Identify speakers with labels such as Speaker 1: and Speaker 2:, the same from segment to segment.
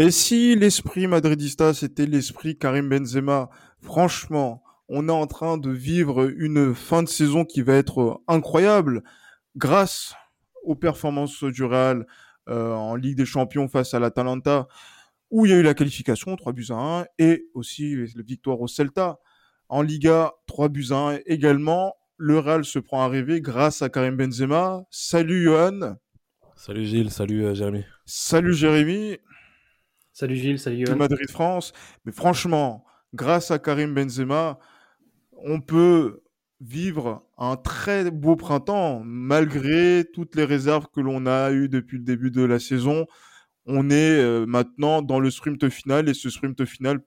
Speaker 1: Et si l'esprit madridista, c'était l'esprit Karim Benzema, franchement, on est en train de vivre une fin de saison qui va être incroyable grâce aux performances du Real euh, en Ligue des Champions face à l'Atalanta, où il y a eu la qualification, 3 buts à 1, et aussi la victoire au Celta. En Liga, 3 buts à 1 également. Le Real se prend à rêver grâce à Karim Benzema. Salut Johan.
Speaker 2: Salut Gilles, salut euh, Jérémy.
Speaker 1: Salut Jérémy.
Speaker 3: Salut Gilles, salut Johan.
Speaker 1: Madrid France. Mais franchement, grâce à Karim Benzema, on peut vivre un très beau printemps malgré toutes les réserves que l'on a eues depuis le début de la saison. On est euh, maintenant dans le sprint final et ce sprint final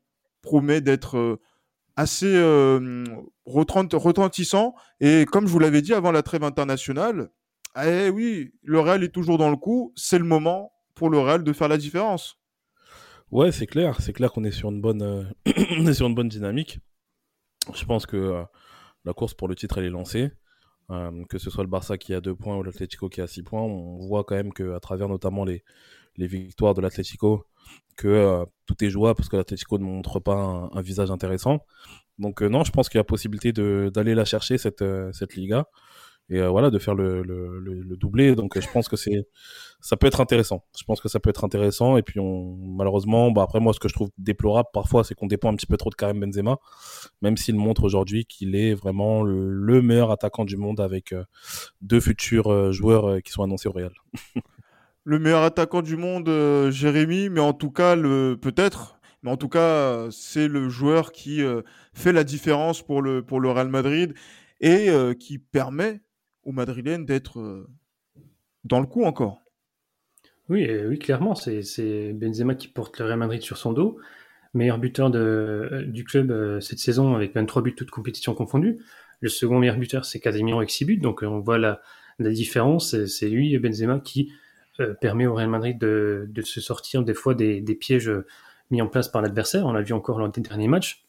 Speaker 1: promet d'être euh, assez euh, retentissant. Et comme je vous l'avais dit avant la trêve internationale, eh oui, le Real est toujours dans le coup. C'est le moment pour le Real de faire la différence.
Speaker 2: Ouais, c'est clair. C'est clair qu'on est sur une bonne, on est sur une bonne dynamique. Je pense que la course pour le titre, elle est lancée. Euh, que ce soit le Barça qui a deux points ou l'Atlético qui a six points, on voit quand même qu'à travers notamment les, les victoires de l'Atlético, que euh, tout est jouable parce que l'Atlético ne montre pas un, visage intéressant. Donc euh, non, je pense qu'il y a possibilité d'aller la chercher cette, euh, cette Liga et euh, voilà de faire le, le, le, doublé. Donc je pense que c'est ça peut être intéressant. Je pense que ça peut être intéressant. Et puis on malheureusement, bah après moi ce que je trouve déplorable parfois, c'est qu'on dépend un petit peu trop de Karim Benzema, même s'il montre aujourd'hui qu'il est vraiment le, le, meilleur attaquant du monde avec euh, deux futurs euh, joueurs qui sont annoncés au Real.
Speaker 1: le meilleur attaquant du monde, euh, Jérémy, mais en tout cas le peut-être. Mais en tout cas, c'est le joueur qui euh, fait la différence pour le, pour le Real Madrid et euh, qui permet aux Madrilènes d'être euh, dans le coup encore.
Speaker 3: Oui, oui clairement, c'est Benzema qui porte le Real Madrid sur son dos. Meilleur buteur de, du club cette saison avec 23 buts toutes compétitions confondues. Le second meilleur buteur, c'est Casemiro avec 6 buts. Donc on voit la, la différence. C'est lui, Benzema, qui permet au Real Madrid de, de se sortir des fois des, des pièges mis en place par l'adversaire. On l'a vu encore lors des derniers matchs.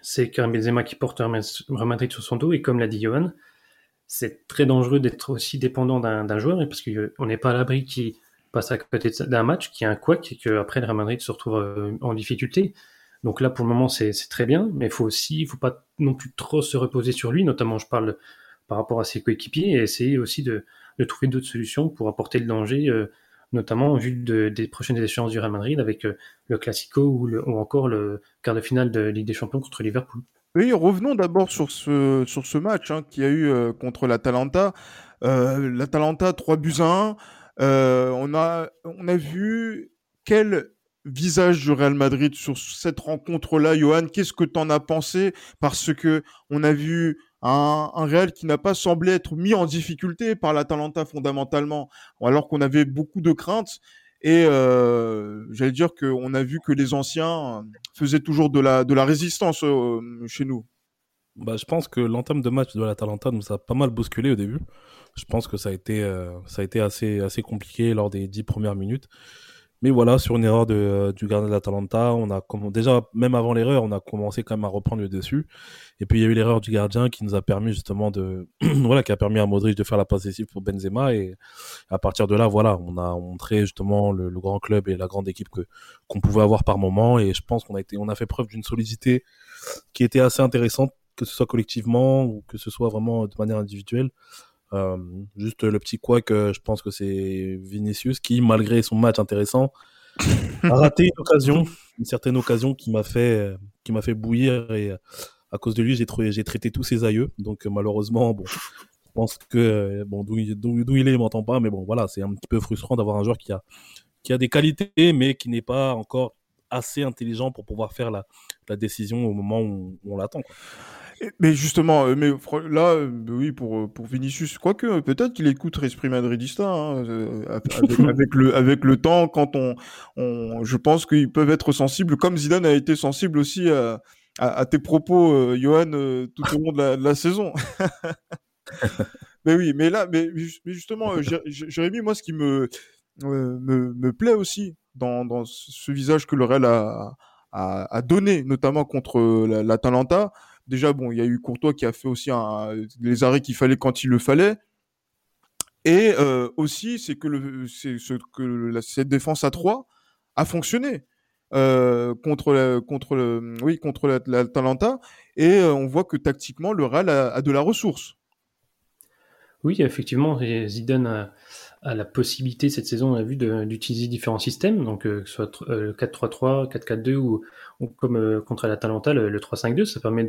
Speaker 3: C'est Karim Benzema qui porte Real Madrid sur son dos et comme l'a dit Johan, c'est très dangereux d'être aussi dépendant d'un joueur parce qu'on n'est pas à l'abri qui passe à côté d'un match, qui a un couac et qu'après le Real Madrid se retrouve en difficulté. Donc là, pour le moment, c'est très bien, mais il faut aussi, il faut pas non plus trop se reposer sur lui, notamment je parle par rapport à ses coéquipiers, et essayer aussi de, de trouver d'autres solutions pour apporter le danger euh, notamment en vue de, des prochaines échéances du Real Madrid avec euh, le Classico ou, encore le quart de finale de Ligue des Champions contre Liverpool.
Speaker 1: Oui, revenons d'abord sur ce, match hein, qui a eu euh, contre l'Atalanta. Euh, L'Atalanta, 3 buts à 1. on, a, on a vu quel visage du Real Madrid sur cette rencontre-là, Johan? Qu'est-ce que tu en as pensé? Parce que on a vu un, un Real qui n'a pas semblé être mis en difficulté par l'Atalanta fondamentalement, alors qu'on avait beaucoup de craintes. Et euh, j'allais dire qu'on a vu que les anciens faisaient toujours de la, de la résistance euh, chez nous.
Speaker 2: Bah, je pense que l'entame de match de l'Atalanta nous a pas mal bousculé au début. Je pense que ça a été, euh, ça a été assez, assez compliqué lors des dix premières minutes. Mais voilà, sur une erreur de, euh, du gardien de l'Atalanta, on a déjà même avant l'erreur, on a commencé quand même à reprendre le dessus. Et puis il y a eu l'erreur du gardien qui nous a permis justement de voilà, qui a permis à Modric de faire la passe décisive pour Benzema et à partir de là, voilà, on a montré justement le, le grand club et la grande équipe que qu'on pouvait avoir par moment et je pense qu'on a été on a fait preuve d'une solidité qui était assez intéressante que ce soit collectivement ou que ce soit vraiment de manière individuelle. Euh, juste le petit quoi que je pense que c'est Vinicius qui, malgré son match intéressant, a raté une occasion, une certaine occasion qui m'a fait, qui m'a fait bouillir et à cause de lui, j'ai j'ai traité tous ses aïeux. Donc malheureusement, bon, je pense que bon d'où il est, il m'entend pas, mais bon voilà, c'est un petit peu frustrant d'avoir un joueur qui a qui a des qualités, mais qui n'est pas encore assez intelligent pour pouvoir faire la, la décision au moment où on l'attend.
Speaker 1: Mais justement, euh, mais là, euh, oui, pour, pour Vinicius, quoique, peut-être qu'il écoute l'esprit madridista, hein, avec, le, avec le temps, quand on, on je pense qu'ils peuvent être sensibles, comme Zidane a été sensible aussi à, à, tes propos, Johan, tout au long de la, saison. mais oui, mais là, mais, mais justement, Jérémy, moi, ce qui me, me, me plaît aussi dans, dans ce visage que le Real a, a, a donné, notamment contre l'Atalanta, déjà, bon, il y a eu Courtois qui a fait aussi les arrêts qu'il fallait quand il le fallait. Et euh, aussi, c'est que, la, cette défense à 3 a fonctionné euh, contre, la, contre, oui, l'Atalanta. Et euh, on voit que tactiquement, le Real a, de la ressource.
Speaker 3: Oui, effectivement, Zidane a la possibilité cette saison, on a vu, d'utiliser différents systèmes, donc euh, que ce soit euh, 4-3-3, 4-4-2 ou, comme euh, contre l'Atalanta, le, le 3-5-2, ça permet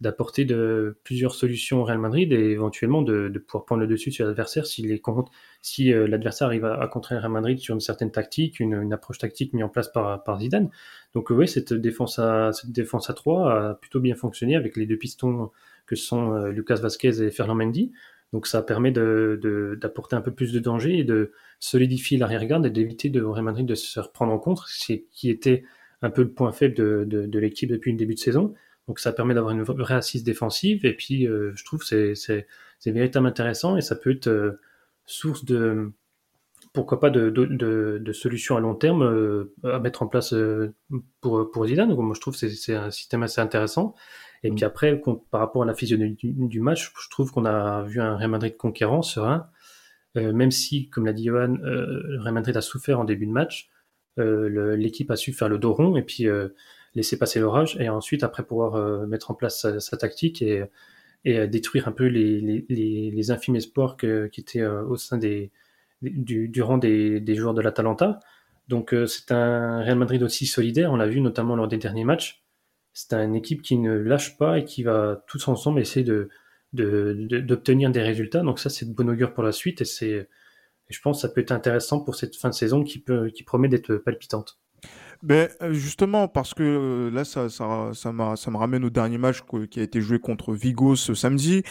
Speaker 3: d'apporter de plusieurs solutions au Real Madrid et éventuellement de, de pouvoir prendre le dessus sur l'adversaire si si euh, l'adversaire arrive à, à, contrer le Real Madrid sur une certaine tactique, une, une approche tactique mise en place par, par Zidane. Donc euh, oui, cette défense à cette défense à 3 a plutôt bien fonctionné avec les deux pistons que sont euh, Lucas Vasquez et Fernand Mendy. Donc ça permet d'apporter un peu plus de danger et de solidifier l'arrière-garde et d'éviter de Real de se reprendre en contre, qui était un peu le point faible de, de, de l'équipe depuis le début de saison. Donc ça permet d'avoir une vraie assise défensive et puis euh, je trouve c'est c'est véritablement intéressant et ça peut être euh, source de pourquoi pas de, de, de, solutions à long terme euh, à mettre en place euh, pour pour Zidane. Donc moi je trouve c'est c'est un système assez intéressant et puis après, par rapport à la physionomie du, match, je trouve qu'on a vu un Real Madrid conquérant, serein, euh, même si, comme l'a dit Johan, euh, Real Madrid a souffert en début de match. Euh, l'équipe a su faire le dos rond et puis euh, laisser passer l'orage et ensuite après pouvoir euh, mettre en place sa, sa tactique et, et détruire un peu les, les, les, les infimes espoirs que, qui étaient au sein des, du, du rang des, des joueurs de l'Atalanta. Donc c'est un Real Madrid aussi solidaire, on l'a vu notamment lors des derniers matchs c'est une équipe qui ne lâche pas et qui va tous ensemble essayer de d'obtenir de, de, des résultats. Donc ça, c'est de bon augure pour la suite et c'est, je pense, que ça peut être intéressant pour cette fin de saison qui peut, qui promet d'être palpitante.
Speaker 1: Ben justement parce que euh, là ça ça ça, ça me ramène au dernier match qui a été joué contre Vigo ce samedi,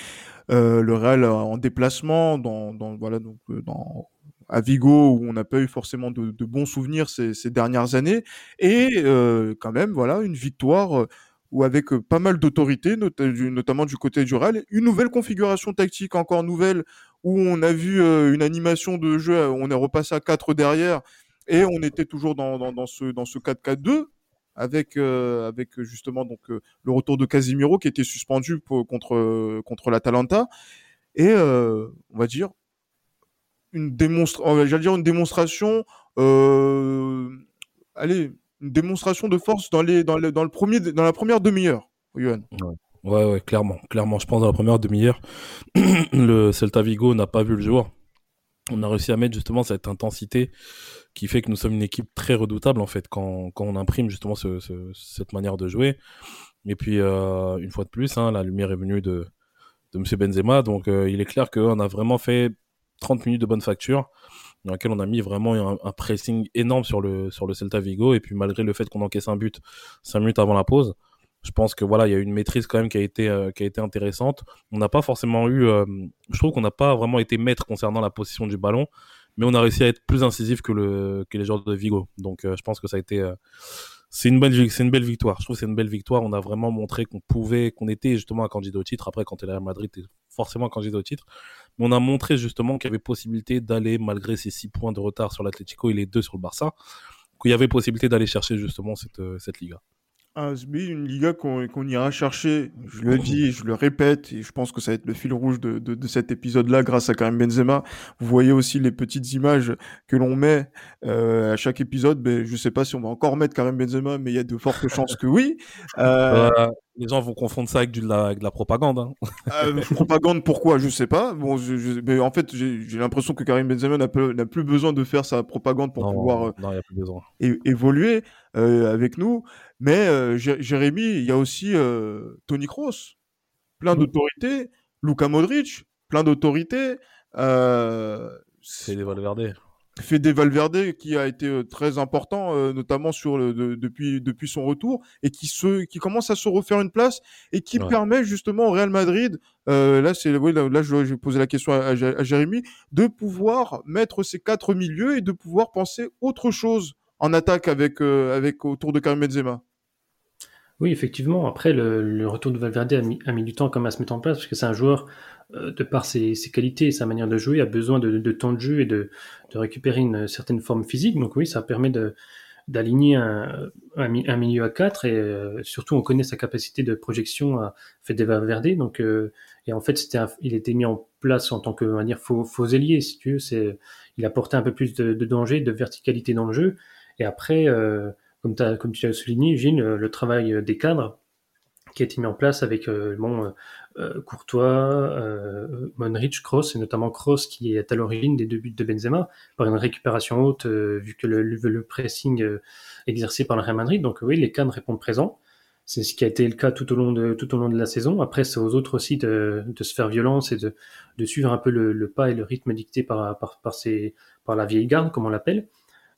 Speaker 1: euh, le Real en déplacement dans, dans voilà donc euh, dans à Vigo où on n'a pas eu forcément de, de bons souvenirs ces, ces, dernières années et euh, quand même voilà une victoire euh, ou avec euh, pas mal d'autorité not notamment du côté du Real. Une nouvelle configuration tactique encore nouvelle où on a vu euh, une animation de jeu on est repassé à 4 derrière et on était toujours dans, dans, dans ce dans ce 4-4-2 avec euh, avec justement donc euh, le retour de Casimiro qui était suspendu pour, contre contre l'Atalanta. Et on va dire une démonstration, j'allais dire une démonstration, euh, allez, une démonstration de force dans les, dans dans le premier, dans la première demi-heure, Yohan.
Speaker 2: Ouais. Ouais, clairement, clairement. Je pense dans la première demi-heure, le Celta Vigo n'a pas vu le jour. On a réussi à mettre justement cette intensité qui fait que nous sommes une équipe très redoutable en fait quand, quand on imprime justement ce, ce, cette manière de jouer. Et puis euh, une fois de plus, hein, la lumière est venue de, de Monsieur Benzema, donc euh, il est clair qu'on a vraiment fait 30 minutes de bonne facture dans laquelle on a mis vraiment un, pressing énorme sur le sur le Celta Vigo. Et puis malgré le fait qu'on encaisse un but 5 minutes avant la pause je pense que voilà il y a une maîtrise quand même qui a été euh, qui a été intéressante. On n'a pas forcément eu euh, je trouve qu'on n'a pas vraiment été maître concernant la position du ballon mais on a réussi à être plus incisif que le que les joueurs de Vigo. Donc euh, je pense que ça a été c'est une belle une belle victoire. Je trouve que c'est une belle victoire. On a vraiment montré qu'on pouvait qu'on était justement un candidat au titre. Après quand elle est à Madrid t'es forcément un candidat au titre mais on a montré justement qu'il y avait possibilité d'aller malgré ces six points de retard sur l'Atlético et les deux sur le Barça qu'il y avait possibilité d'aller chercher justement cette cette Liga
Speaker 1: ah, une Liga qu'on qu ira chercher, je le dis, je le répète, et je pense que ça va être le fil rouge de, de, de cet épisode-là grâce à Karim Benzema. Vous voyez aussi les petites images que l'on met euh, à chaque épisode. Mais je sais pas si on va encore mettre Karim Benzema, mais il y a de fortes chances que oui.
Speaker 2: Euh... Euh, les gens vont confondre ça avec de la, avec de la propagande. Hein.
Speaker 1: euh, propagande, pourquoi? Je sais pas. Bon, je, je, mais en fait, j'ai l'impression que Karim Benzema n'a plus besoin de faire sa propagande pour
Speaker 2: non,
Speaker 1: pouvoir
Speaker 2: euh, non, y a plus besoin.
Speaker 1: É évoluer euh, avec nous. Mais euh, Jérémy, il y a aussi Tony Kroos, plein mmh. d'autorité. Luka Modric, plein d'autorité.
Speaker 2: C'est des Valverde.
Speaker 1: Fede Valverde qui a été très important, notamment sur le, depuis depuis son retour et qui se qui commence à se refaire une place et qui permet justement au Real Madrid, là c'est oui, là, là, je vais poser la question à, à, Jérémy, de pouvoir mettre ces quatre milieux et de pouvoir penser autre chose en attaque avec avec autour de Karim Benzema.
Speaker 3: Oui, effectivement. Après, le, retour de Valverde a mis, du temps à se mettre en place parce que c'est un joueur euh, de par ses, qualités et sa manière de jouer, a besoin de, temps de jeu et de, récupérer une certaine forme physique. Donc oui, ça permet d'aligner un, un, milieu à 4 et euh, surtout on connaît sa capacité de projection à Fede Valverde. Donc, euh, et en fait, c'était il était mis en place en tant que on faux, faux ailier, si tu veux. Il apportait un peu plus de, danger, de verticalité dans le jeu. Et après, comme, tu as souligné, Gilles, le travail des cadres qui a été mis en place avec euh, euh, Courtois, euh, Monrich, Kroos, et notamment Kroos qui est à l'origine des deux buts de Benzema par une récupération haute vu que le, le pressing exercé par le Real Madrid. Donc oui, les cadres répondent présents. C'est ce qui a été le cas tout au long de, tout au long de la saison. Après, c'est aux autres aussi de, se faire violence et de, de suivre un peu le, pas et le rythme dicté par, par la vieille garde, comme on l'appelle.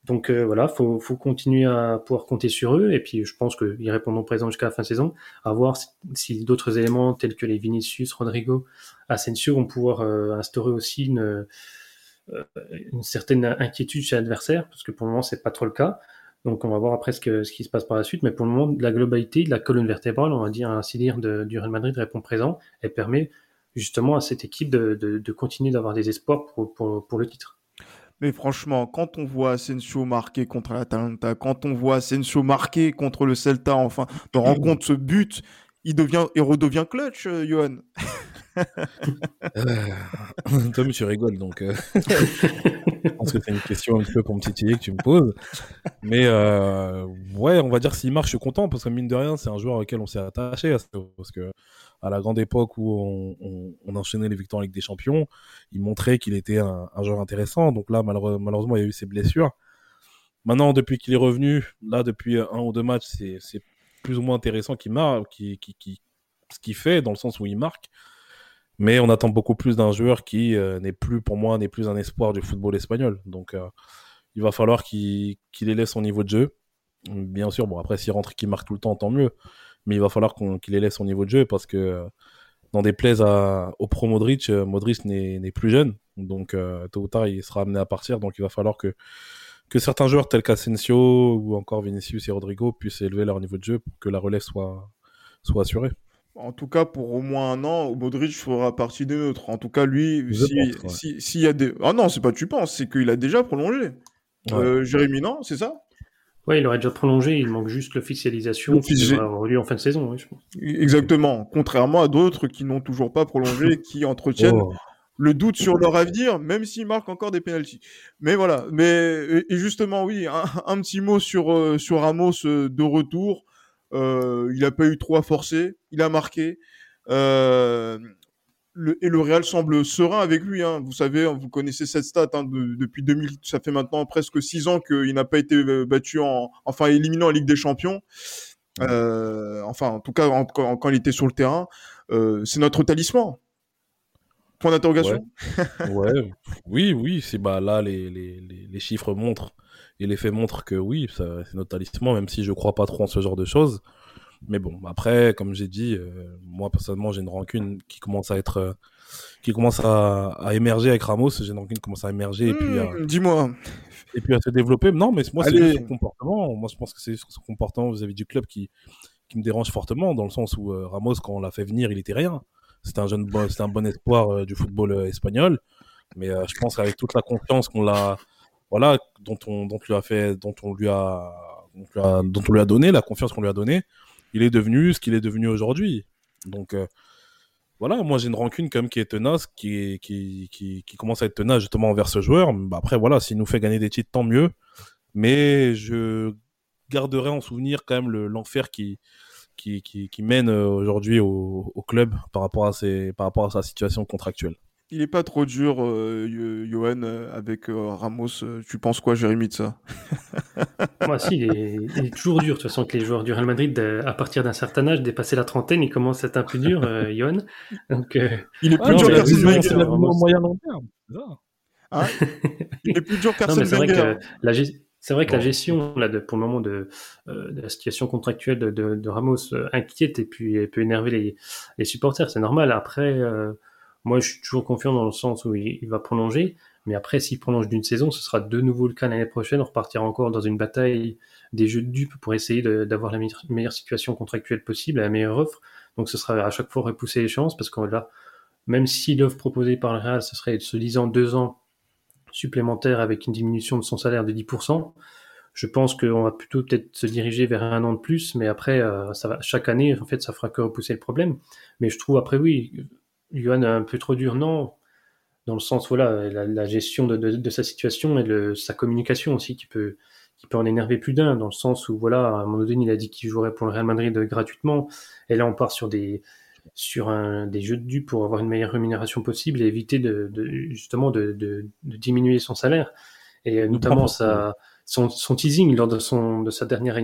Speaker 3: Donc euh, voilà, faut, faut continuer à pouvoir compter sur eux. Et puis je pense qu'ils répondront présent jusqu'à la fin de saison. À voir si, d'autres éléments tels que les Vinicius, Rodrigo, Asensio vont pouvoir euh, instaurer aussi une, euh, une certaine inquiétude chez l'adversaire, parce que pour le moment c'est pas trop le cas. Donc on va voir après ce, que, ce qui se passe par la suite. Mais pour le moment, la globalité de la colonne vertébrale, on va dire ainsi dire, du Real Madrid répond présent et permet justement à cette équipe de, de, de continuer d'avoir des espoirs pour, pour, pour le titre.
Speaker 1: Mais franchement, quand on voit Asensio marquer contre l'Atalanta, quand on voit Asensio marquer contre le Celta, enfin, de rendre compte ce but, il devient, il redevient clutch, euh, Johan.
Speaker 2: euh, Tom, tu rigoles, donc euh, je pense que c'est une question un peu pour me titiller que tu me poses. Mais euh, ouais, on va dire s'il marche, je suis content parce que mine de rien, c'est un joueur auquel on s'est attaché parce que à la grande époque où on, enchaînait les victoires en Ligue des Champions, il montrait qu'il était un, joueur intéressant. Donc là, malheureusement, il y a eu ses blessures. Maintenant, depuis qu'il est revenu, là, depuis un ou deux matchs, c'est plus ou moins intéressant qu'il ce qu'il fait, dans le sens où il marque. Mais on attend beaucoup plus d'un joueur qui euh, n'est plus, pour moi, n'est plus un espoir du football espagnol. Donc, euh, il va falloir qu'il qu'il élève son niveau de jeu. Bien sûr, bon, après, s'il rentre et qu'il marque tout le temps, tant mieux mais il va falloir qu'il élève son niveau de jeu parce que euh, dans des plays à, au pro Modric, euh, Modric n'est plus jeune, donc euh, tôt ou tard il sera amené à partir, donc il va falloir que que certains joueurs tels qu'Asensio ou encore Vinicius et Rodrigo puissent élever leur niveau de jeu pour que la relève soit soit assurée.
Speaker 1: En tout cas, pour au moins un an, Modric fera partie des nôtres. En tout cas, lui, s'il si, si, y a des... Ah non, c'est pas tu penses, c'est qu'il a déjà prolongé. Jérémy, non, c'est ça?
Speaker 3: Ouais, il aurait déjà prolongé, il manque juste l'officialisation qui avoir lieu en fin de saison, je pense.
Speaker 1: Exactement, contrairement à d'autres qui n'ont toujours pas prolongé, qui entretiennent oh. le doute sur leur avenir, même s'ils marquent encore des pénalties. Mais voilà, mais et justement, oui, un, petit mot sur, euh, sur Ramos euh, de retour. Euh, il n'a pas eu trop à forcer, il a marqué. Et le Real semble serein avec lui. Hein. Vous savez, vous connaissez cette stat hein, depuis 2000. Ça fait maintenant presque six ans qu'il n'a pas été euh, battu en, enfin éliminé en Ligue des Champions. Euh, enfin, en tout cas, quand il était sur le terrain, euh, c'est notre talisman. Point d'interrogation.
Speaker 2: Ouais. Oui, oui. C'est bah là les, les, les, chiffres montrent et les faits montrent que oui, c'est notre talisman. Même si je crois pas trop en ce genre de choses. Mais bon, après, comme j'ai dit, euh, moi personnellement, j'ai une rancune qui commence à être, euh, qui commence à, à, émerger avec Ramos. J'ai une rancune qui commence à émerger et puis
Speaker 1: mmh, dis-moi,
Speaker 2: et puis à se développer. Non, mais moi c'est son comportement. Moi, je pense que c'est son comportement vis-à-vis du club qui, qui me dérange fortement, dans le sens où euh, Ramos, quand on l'a fait venir, il était rien. C'était un jeune, c'était un bon espoir du football espagnol. Mais je pense qu'avec toute la confiance qu'on l'a, voilà, dont on, dont lui a fait, dont on lui a, dont on lui a donné, la confiance qu'on lui a donnée il est devenu ce qu'il est devenu aujourd'hui. Donc euh, voilà, moi j'ai une rancune quand même qui est tenace, qui, commence à être tenace justement envers ce joueur. Bah, après voilà, s'il nous fait gagner des titres, tant mieux. Mais je garderai en souvenir quand même l'enfer qui, mène euh, aujourd'hui au, club par rapport à sa situation contractuelle
Speaker 1: il est pas trop dur, euh, Johan, euh, avec euh, Ramos. Tu penses quoi, Jérémy, de ça?
Speaker 3: Moi, si, il est, toujours dur. De toute façon, que les joueurs du Real Madrid, à partir d'un certain âge, dépasser la trentaine, ils commencent à être un peu dur, Johan. Donc,
Speaker 1: il est plus dur
Speaker 2: que moyen long terme.
Speaker 1: Hein et plus dur
Speaker 3: qu'Arsène
Speaker 1: C'est vrai que
Speaker 3: la, c'est vrai que la gestion, là, de, pour le moment, de, euh, de la situation contractuelle de, Ramos euh, inquiète et puis peut énerver les, les supporters. C'est normal. Après, euh, moi, je suis toujours confiant dans le sens où il, va prolonger. Mais après, s'il prolonge d'une saison, ce sera de nouveau le cas l'année prochaine. On repartira encore dans une bataille des jeux de dupes pour essayer d'avoir la meilleure, situation contractuelle possible, la meilleure offre. Donc, ce sera à chaque fois repousser les chances parce qu'on là, même si l'offre proposée par le Real, ce serait se disant deux ans supplémentaire avec une diminution de son salaire de 10%. Je pense qu'on va plutôt peut-être se diriger vers un an de plus, mais après, euh, ça va, chaque année, en fait, ça fera que repousser le problème. Mais je trouve après, oui, Johan un peu trop dur, non, dans le sens, voilà, la, gestion de, de, sa situation et de sa communication aussi qui peut, qui peut en énerver plus d'un, dans le sens où, voilà, à un moment donné, il a dit qu'il jouerait pour le Real Madrid gratuitement, et là, on part sur des, sur un, des jeux de dupes pour avoir une meilleure rémunération possible et éviter de, de justement de, de, de, diminuer son salaire. Et notamment sa, son, son, teasing lors de, son, de sa dernière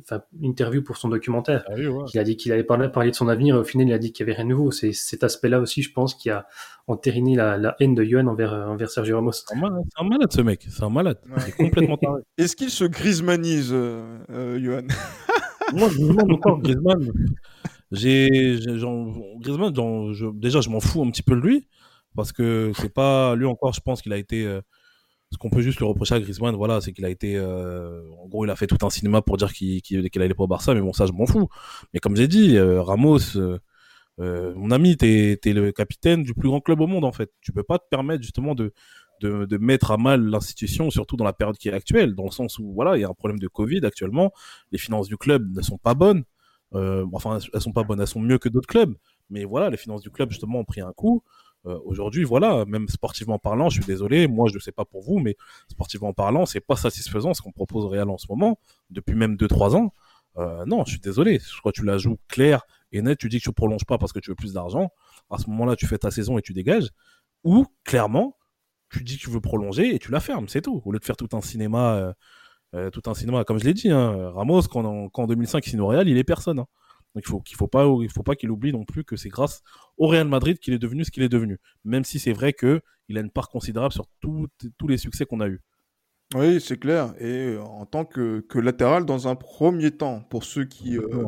Speaker 3: enfin, interview pour son documentaire. Ah il a dit qu'il allait parler, parler, de son avenir et au final il a dit qu'il n'y avait rien de nouveau. C'est cet aspect-là aussi, je pense, qui a entériné la, la haine de Johan envers, envers Sergio Ramos.
Speaker 2: C'est un, malade ce mec, c'est un malade. C'est complètement
Speaker 1: Est-ce qu'il se griezmannise, euh, euh Johan
Speaker 2: Moi je me demande encore Griezmann. J'ai, Griezmann, je, déjà, je m'en fous un petit peu de lui parce que c'est pas lui encore. Je pense qu'il a été. Euh, ce qu'on peut juste le reprocher à Griezmann, voilà, c'est qu'il a été. Euh, en gros, il a fait tout un cinéma pour dire qu'il qu'il allait pas au Barça, mais bon, ça, je m'en fous. Mais comme j'ai dit, euh, Ramos, mon ami, t'es es le capitaine du plus grand club au monde, en fait. Tu peux pas te permettre justement de de, de mettre à mal l'institution, surtout dans la période qui est actuelle, dans le sens où voilà, il y a un problème de Covid actuellement, les finances du club ne sont pas bonnes. Euh, enfin, elles sont pas bonnes, elles sont mieux que d'autres clubs. Mais voilà, les finances du club justement ont pris un coup. Euh, Aujourd'hui, voilà, même sportivement parlant, je suis désolé, moi je ne sais pas pour vous, mais sportivement parlant, c'est pas satisfaisant ce qu'on propose au Real en ce moment, depuis même 2-3 ans. Euh, non, je suis désolé. Je crois que tu la joues claire et net. Tu dis que tu prolonges pas parce que tu veux plus d'argent. À ce moment-là, tu fais ta saison et tu dégages. Ou clairement, tu dis que tu veux prolonger et tu la fermes, c'est tout. Au lieu de faire tout un cinéma euh, tout un cinéma. Comme je l'ai dit, hein, Ramos, quand en, quand en 2005 il signe au Real, il est personne. Hein. Donc il faut qu'il faut pas il faut pas qu'il oublie non plus que c'est grâce au Real Madrid qu'il est devenu ce qu'il est devenu. Même si c'est vrai que il a une part considérable sur tous les succès qu'on a eu.
Speaker 1: Oui, c'est clair. Et en tant que, que, latéral, dans un premier temps, pour ceux qui euh,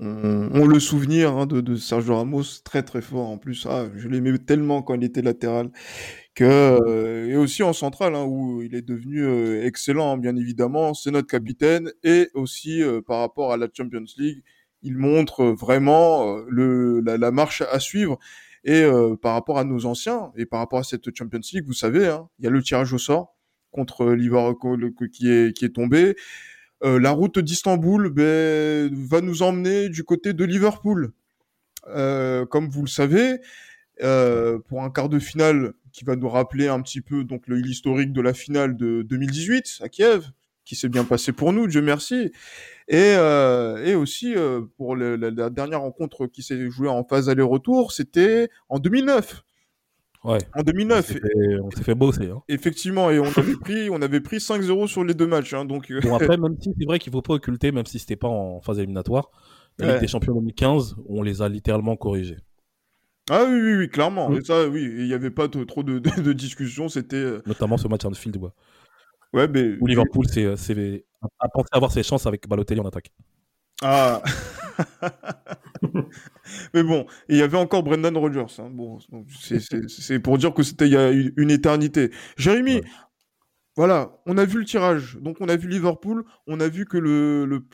Speaker 1: ont, le souvenir hein, de, de, Sergio Ramos, très très fort en plus. Ah, je l'aimais tellement quand il était latéral que euh, et aussi en centrale hein, où il est devenu euh, excellent bien évidemment c'est notre capitaine et aussi euh, par rapport à la Champions League il montre vraiment le la, marche à suivre. Et par rapport à nos anciens et par rapport à cette Champions League vous savez hein, il y a le tirage au sort contre Liverpool qui est tombé. La route d'Istanbul ben, va nous emmener du côté de Liverpool. Comme vous le savez pour un quart de finale qui va nous rappeler un petit peu donc l'historique de la finale de 2018 à Kiev, qui s'est bien passé pour nous, Dieu merci. Et, euh, et aussi euh, pour le, la, dernière rencontre qui s'est jouée en phase aller-retour, c'était en 2009.
Speaker 2: Ouais.
Speaker 1: En 2009.
Speaker 2: On s'est fait, bosser. Hein.
Speaker 1: Effectivement, et on avait pris, on avait pris 5-0 sur les deux matchs. Hein, donc...
Speaker 2: Bon, après, même si c'est vrai qu'il faut pas occulter, même si c'était pas en phase éliminatoire, la Ligue des Champions 2015, on les a littéralement corrigés.
Speaker 1: Ah oui, oui, oui, clairement. Mm. ça, oui, il n'y avait pas trop de, de, discussions. C'était. Euh,
Speaker 2: Notamment ce match Anfield, ouais.
Speaker 1: Ouais, mais.
Speaker 2: Liverpool c'est, euh, c'est, a pensé avoir ses chances avec Balotelli en attaque.
Speaker 1: Ah Mais bon, il y avait encore Brendan Rodgers. Hein. Bon, c'est, pour dire que c'était il y a une éternité. Jérémy, voilà, on a vu le tirage. Donc, on a vu Liverpool. On a vu que, le,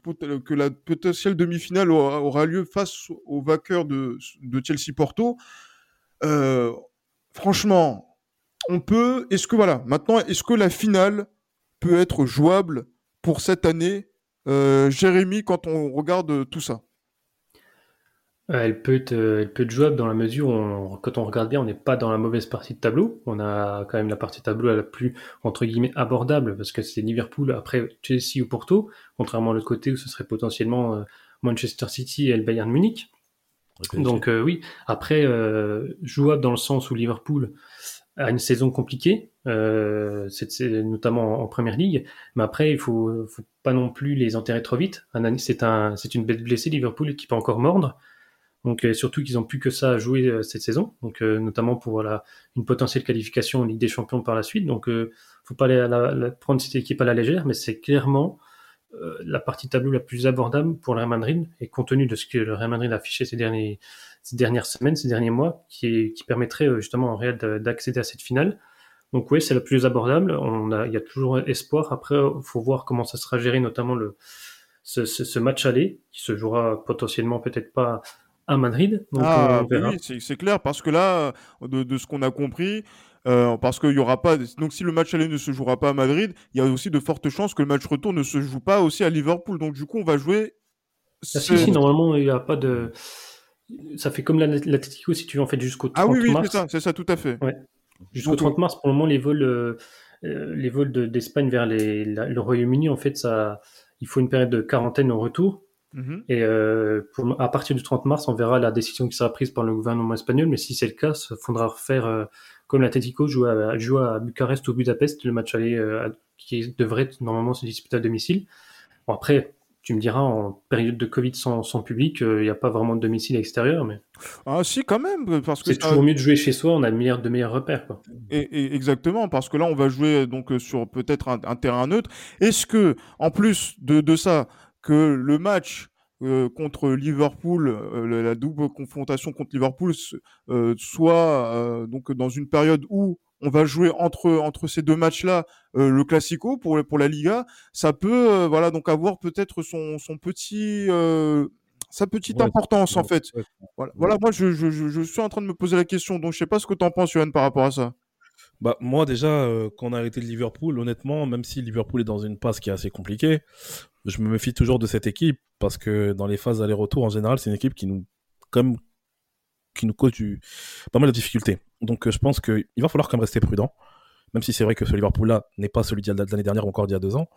Speaker 1: que la potentielle demi-finale aura, lieu face au vainqueur de, Chelsea-Porto. Euh, franchement, on peut. Est-ce que, voilà, maintenant, est-ce que la finale peut être jouable pour cette année, euh, Jérémy, quand on regarde tout ça?
Speaker 3: Euh, elle peut être, euh, elle peut être jouable dans la mesure où, quand on regarde bien, on n'est pas dans la mauvaise partie de tableau. On a quand même la partie de tableau la plus, entre guillemets, abordable, parce que c'est Liverpool, après Chelsea ou Porto, contrairement à l'autre côté où ce serait potentiellement Manchester City et le Bayern Munich. Donc oui, après, jouable dans le sens où Liverpool a une saison compliquée, c'est, notamment en, première ligue, mais après, il faut, faut pas non plus les enterrer trop vite. C'est un, c'est une bête blessée, Liverpool, qui peut encore mordre. Donc surtout qu'ils ont plus que ça à jouer cette saison, donc notamment pour voilà, une potentielle qualification en Ligue des Champions par la suite. Donc faut pas la, prendre cette équipe à la légère, mais c'est clairement la partie tableau la plus abordable pour le Real Madrid et compte tenu de ce que le Real Madrid a affiché ces, derniers, ces dernières semaines, ces derniers mois, qui, qui permettrait justement au Real d'accéder à cette finale. Donc oui, c'est la plus abordable. On a, il y a toujours espoir. Après, il faut voir comment ça sera géré, notamment le, ce, ce, match aller, qui se jouera potentiellement peut-être pas à Madrid.
Speaker 1: Donc ah. Oui, c'est clair, parce que là, de, de ce qu'on a compris, euh, parce qu'il y aura pas. Donc, si le match aller ne se jouera pas à Madrid, il y a aussi de fortes chances que le match retour ne se joue pas aussi à Liverpool. Donc, du coup, on va jouer.
Speaker 3: Ah, si, si, normalement, il n'y a pas de. Ça fait comme l'Atletico si tu veux, en fait, jusqu'au 30
Speaker 1: mars. Ah oui,
Speaker 3: oui
Speaker 1: c'est ça, c'est ça, tout à fait.
Speaker 3: Ouais. Jusqu'au 30 mars, pour le moment, les vols, euh, euh, les vols d'Espagne vers les, le Royaume-Uni, en fait, ça, il faut une période de quarantaine au retour. Mhm. Et euh, pour, à partir du 30 mars, on verra la décision qui sera prise par le gouvernement espagnol. Mais si c'est le cas, il faudra refaire euh, comme l'Atletico joue à, joue à Bucarest ou Budapest, le match aller euh, qui devrait normalement se disputer à domicile. Bon, après, tu me diras, en période de Covid sans, sans public, il n'y a pas vraiment de domicile extérieur. Mais...
Speaker 1: Ah si, quand même. parce que
Speaker 3: C'est toujours mieux de jouer chez soi, on a de meilleurs repères. Quoi.
Speaker 1: Et, exactement, parce que là, on va jouer donc sur peut-être un, un, terrain neutre. Est-ce que, en plus de, de ça, que le match euh, contre Liverpool, euh, la double confrontation contre Liverpool, euh, soit donc dans une période où on va jouer entre entre ces deux matchs-là le Classico pour pour la Liga, ça peut voilà donc avoir peut-être son son petit sa petite importance en fait. Voilà, voilà moi je, je, je, suis en train de me poser la question, donc je sais pas ce que tu en penses, Johan, par rapport à ça.
Speaker 2: Bah, moi, déjà, euh, quand on a arrêté de Liverpool, honnêtement, même si Liverpool est dans une passe qui est assez compliquée, je me méfie toujours de cette équipe parce que dans les phases aller-retour, en général, c'est une équipe qui nous, comme, qui nous cause pas mal de difficultés. Donc, euh, je pense qu'il va falloir quand même rester prudent, même si c'est vrai que ce Liverpool-là n'est pas celui de l'année dernière ou encore d'il y a deux ans.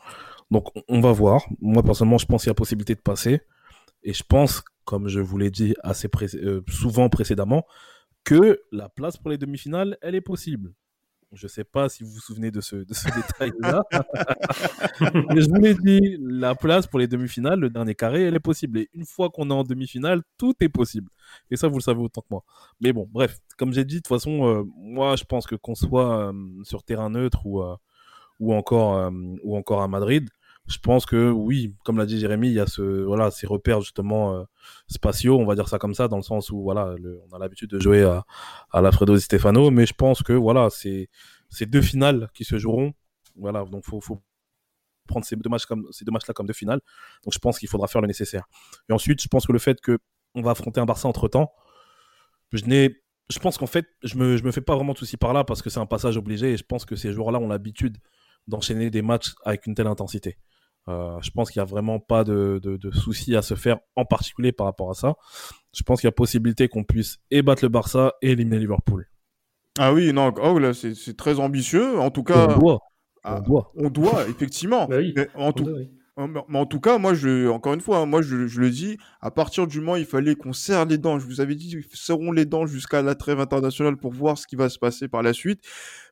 Speaker 2: Donc, on va voir. Moi, personnellement, je pense qu'il y a possibilité de passer. Et je pense, comme je vous l'ai dit assez euh, souvent précédemment, que la place pour les demi-finales, elle est possible. Je ne sais pas si vous vous souvenez de ce, de ce détail-là. Mais je vous l'ai dit, la place pour les demi-finales, le dernier carré, elle est possible. Et une fois qu'on est en demi-finale, tout est possible. Et ça, vous le savez autant que moi. Mais bon, bref, comme j'ai dit, de toute façon, euh, moi, je pense que qu'on soit euh, sur terrain neutre ou, euh, ou, encore, ou encore à Madrid, je pense que oui, comme l'a dit Jérémy, il y a ce, voilà, ces repères justement euh, spatiaux, on va dire ça comme ça, dans le sens où voilà, on a l'habitude de jouer à, à l'Alfredo Di Stefano, mais je pense que voilà, c'est ces deux finales qui se joueront. Voilà, donc faut, faut prendre ces deux matchs comme ces deux matchs-là comme deux finales. Donc je pense qu'il faudra faire le nécessaire. Et ensuite, je pense que le fait que on va affronter un Barça entre temps, je n'ai je pense qu'en fait, je me, je me fais pas vraiment de soucis par là parce que c'est un passage obligé et je pense que ces joueurs-là ont l'habitude d'enchaîner des matchs avec une telle intensité. Euh, je pense qu'il n'y a vraiment pas de, de, soucis à se faire, en particulier par rapport à ça. Je pense qu'il y a possibilité qu'on puisse ébattre le Barça et éliminer Liverpool.
Speaker 1: Ah oui, non, oh, là, c'est très ambitieux. En tout cas,
Speaker 2: on doit.
Speaker 1: Ah, on doit. On doit, effectivement.
Speaker 3: Bah mais,
Speaker 1: en tout... mais en tout cas, moi, je, encore une fois, hein, moi, je, je, le dis, à partir du moment où il fallait qu'on serre les dents, je vous avais dit, serrons les dents jusqu'à la trêve internationale pour voir ce qui va se passer par la suite.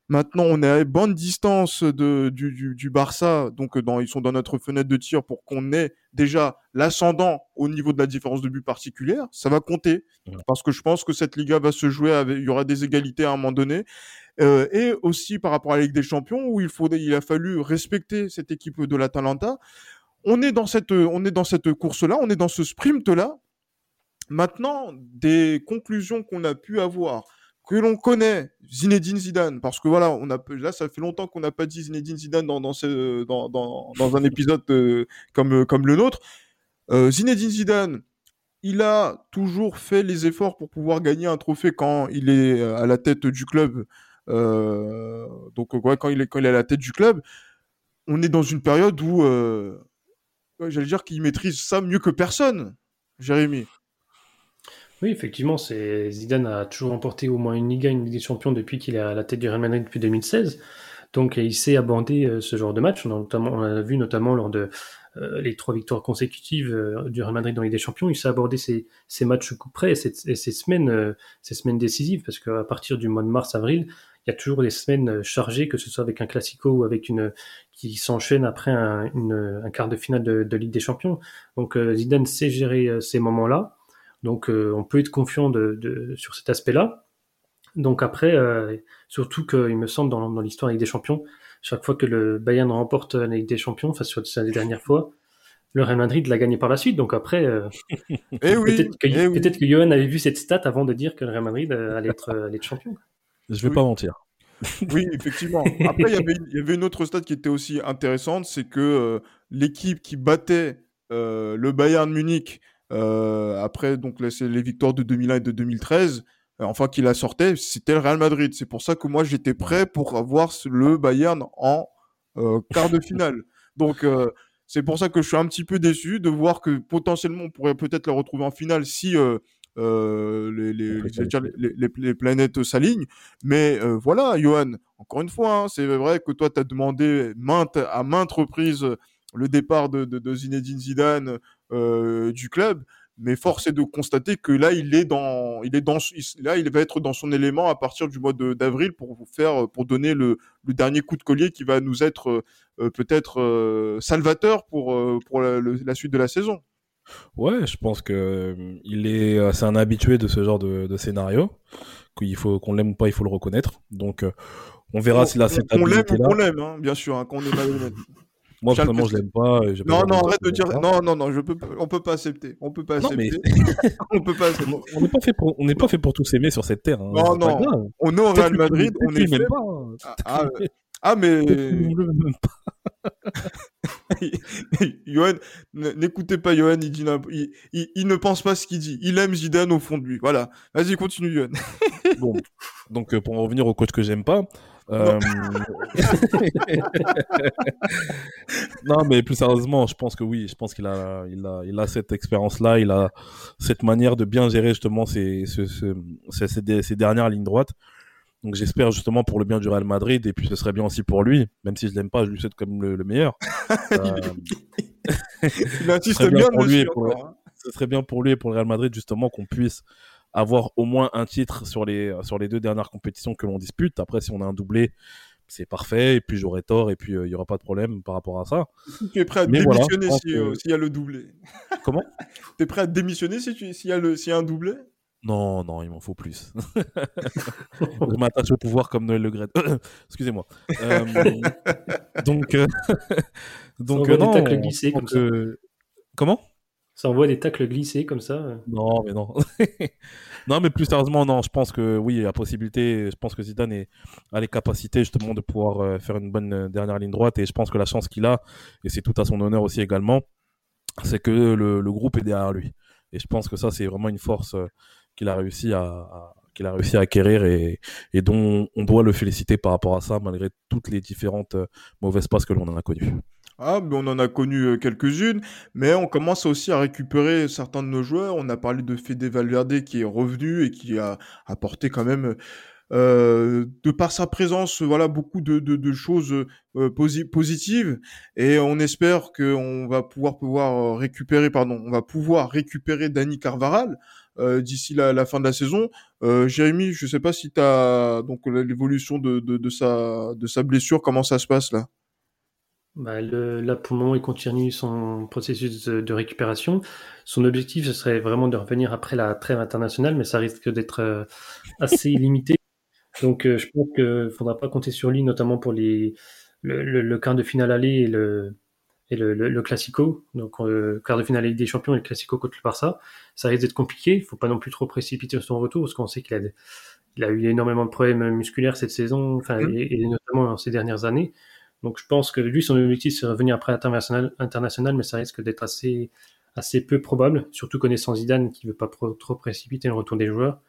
Speaker 1: Maintenant, on est à bonne distance de, du, du, du Barça, donc dans, ils sont dans notre fenêtre de tir pour qu'on ait déjà l'ascendant au niveau de la différence de but particulière. Ça va compter parce que je pense que cette Liga va se jouer, avec, il y aura des égalités à un moment donné. Euh, et aussi par rapport à la Ligue des Champions où il a fallu respecter cette équipe de l'Atalanta. On est dans cette, on est dans cette course-là, on est dans ce sprint-là. Maintenant, des conclusions qu'on a pu avoir que l'on connaît Zinedine Zidane, parce que voilà, on a là ça fait longtemps qu'on n'a pas dit Zinedine Zidane dans dans, un épisode euh, comme comme le nôtre. Euh, Zinedine Zidane, il a toujours fait les efforts pour pouvoir gagner un trophée quand il est euh, à la tête du club. Euh, donc quand il est quand il est à la tête du club, on est dans une période où euh, j'allais dire qu'il maîtrise ça mieux que personne, Jérémy.
Speaker 3: Oui, effectivement, Zidane a toujours remporté au moins une Liga, une Ligue des Champions depuis qu'il est à la tête du Real Madrid depuis 2016. Donc, il sait aborder euh, ce genre de match. On a, notamment, on a vu notamment lors de euh, les trois victoires consécutives euh, du Real Madrid dans les des Champions, il sait aborder ces, ces matchs coup près et ces, ces semaines, ces semaines décisives, parce qu'à partir du mois de mars-avril, il y a toujours des semaines chargées, que ce soit avec un classico ou avec une qui s'enchaîne après un, une, un quart de finale de, de Ligue des Champions. Donc, Zidane sait gérer ces moments-là. Donc on peut être confiant de, sur cet aspect-là. Donc après, surtout qu'il me semble dans, dans l'histoire avec des champions, chaque fois que le Bayern remporte la Ligue des Champions, enfin sur les dernières fois, le Real Madrid l'a gagné par la suite. Donc après, euh,
Speaker 1: eh
Speaker 3: peut-être que,
Speaker 1: eh
Speaker 3: peut que, Johan avait vu cette stat avant de dire que le Real Madrid euh, allait être, euh, allait être champion.
Speaker 2: Je vais pas mentir.
Speaker 1: oui, effectivement. Après, il y, avait, une autre stat qui était aussi intéressante, c'est que l'équipe qui battait le Bayern Munich après donc les, les, victoires de 2001 et de 2013, enfin qui la sortait, c'était le Real Madrid. C'est pour ça que moi j'étais prêt pour avoir le Bayern en quart de finale. Donc c'est pour ça que je suis un petit peu déçu de voir que potentiellement on pourrait peut-être le retrouver en finale si euh, euh, les, les, les, planètes s'alignent. Mais euh, voilà, Johan, encore une fois, hein, c'est vrai que toi, tu as demandé maintes, à maintes reprises le départ de, de, de Zinedine Zidane du club. Mais force est de constater que là, il est dans, il est dans, là, il va être dans son élément à partir du mois d'avril pour vous faire, pour donner le, le, dernier coup de collier qui va nous être euh, peut-être euh, salvateur pour euh, pour la, la, suite de la saison.
Speaker 2: Ouais, je pense que il est, c'est un habitué de ce genre de, de scénario. Qu'il faut qu'on l'aime ou pas, il faut le reconnaître. Donc, on verra si la
Speaker 1: On l'aime ou qu'on l'aime, hein, bien sûr, hein, qu'on est
Speaker 2: Moi, personnellement, je l'aime pas.
Speaker 1: non, non, arrête de dire. Non, non, non, je peux. On peut pas accepter. On peut pas accepter. on peut pas accepter.
Speaker 2: On n'est pas fait pour. On n'est pas fait pour tous s'aimer sur cette terre. Hein.
Speaker 1: Non, non. On est au Real Madrid. On est fait. Pas. Ah, ah, ah, mais. Johan, n'écoutez pas Johan, il, dit, il, il, ne pense pas ce qu'il dit. Il aime Zidane au fond de lui. Voilà. Vas-y, continue, Johan.
Speaker 2: bon. Donc, euh, pour en revenir au coach que j'aime pas, euh, non, mais plus sérieusement, je pense que oui, je pense qu'il a, il a, il a cette expérience-là, il a cette manière de bien gérer justement ces, ces, ces, ces dernières lignes droites. Donc j'espère justement pour le bien du Real Madrid et puis ce serait bien aussi pour lui, même si je l'aime pas, je lui souhaite comme le, le meilleur. euh...
Speaker 1: il insiste bien, pour lui
Speaker 2: pour
Speaker 1: hein.
Speaker 2: Ce serait bien pour lui et pour le Real Madrid justement qu'on puisse avoir au moins un titre sur les, sur les deux dernières compétitions que l'on dispute. Après, si on a un doublé, c'est parfait, et puis j'aurai tort, et puis il euh, y n'y aura pas de problème par rapport à ça.
Speaker 1: Tu es prêt à démissionner euh, s'il y a le doublé
Speaker 2: Comment?
Speaker 1: Tu es prêt à démissionner s'il y, a y a un doublé?
Speaker 2: Non, non, il m'en faut plus. je m'attache au pouvoir comme Noël Le Gret. Excusez-moi. Euh, donc,
Speaker 3: donc non, comme ça.
Speaker 2: Comment?
Speaker 3: Ça envoie des tacles glissés comme ça.
Speaker 2: Non, mais non. non, mais plus sérieusement, non. Je pense que oui, il y a possibilité. Je pense que Zidane a les capacités justement de pouvoir euh, faire une bonne euh, dernière ligne droite. Et je pense que la chance qu'il a, et c'est tout à son honneur aussi également, c'est que le, groupe est derrière lui. Et je pense que ça, c'est vraiment une force euh, qu'il a réussi à, qu'il a réussi à acquérir et, dont on doit le féliciter par rapport à ça, malgré toutes les différentes mauvaises passes que l'on en a connues.
Speaker 1: Ah, mais on en a connu euh, quelques-unes, mais on commence aussi à récupérer certains de nos joueurs. On a parlé de Fede Valverde qui est revenu et qui a apporté quand même, euh, de par sa présence, voilà, beaucoup de, de, de choses euh, positives. Et on espère qu'on va pouvoir pouvoir récupérer, pardon, on va pouvoir récupérer Dani Carvaral. Euh, d'ici la, la, fin de la saison. Euh, Jérémy, je sais pas si tu as donc l'évolution de, de, de, sa, de sa blessure, comment ça se passe là?
Speaker 3: Bah, le, là, pour le moment, il continue son processus de, de, récupération. Son objectif, ce serait vraiment de revenir après la trêve internationale, mais ça risque d'être euh, assez limité. Donc, euh, je pense qu'il ne faudra pas compter sur lui, notamment pour les, le, le, le quart de finale aller et le, et le, le, Classico. Donc, euh, quart de finale Ligue des Champions et le Classico contre le Barça. Ça risque d'être compliqué. Il ne faut pas non plus trop précipiter son retour, parce qu'on sait qu'il a, il a eu énormément de problèmes musculaires cette saison, enfin, mmh. et, et notamment dans ces dernières années. Donc je pense que lui, son objectif, c'est revenir après l'international, international, mais ça risque d'être assez, assez peu probable, surtout connaissant Zidane qui veut pas trop précipiter le retour des joueurs.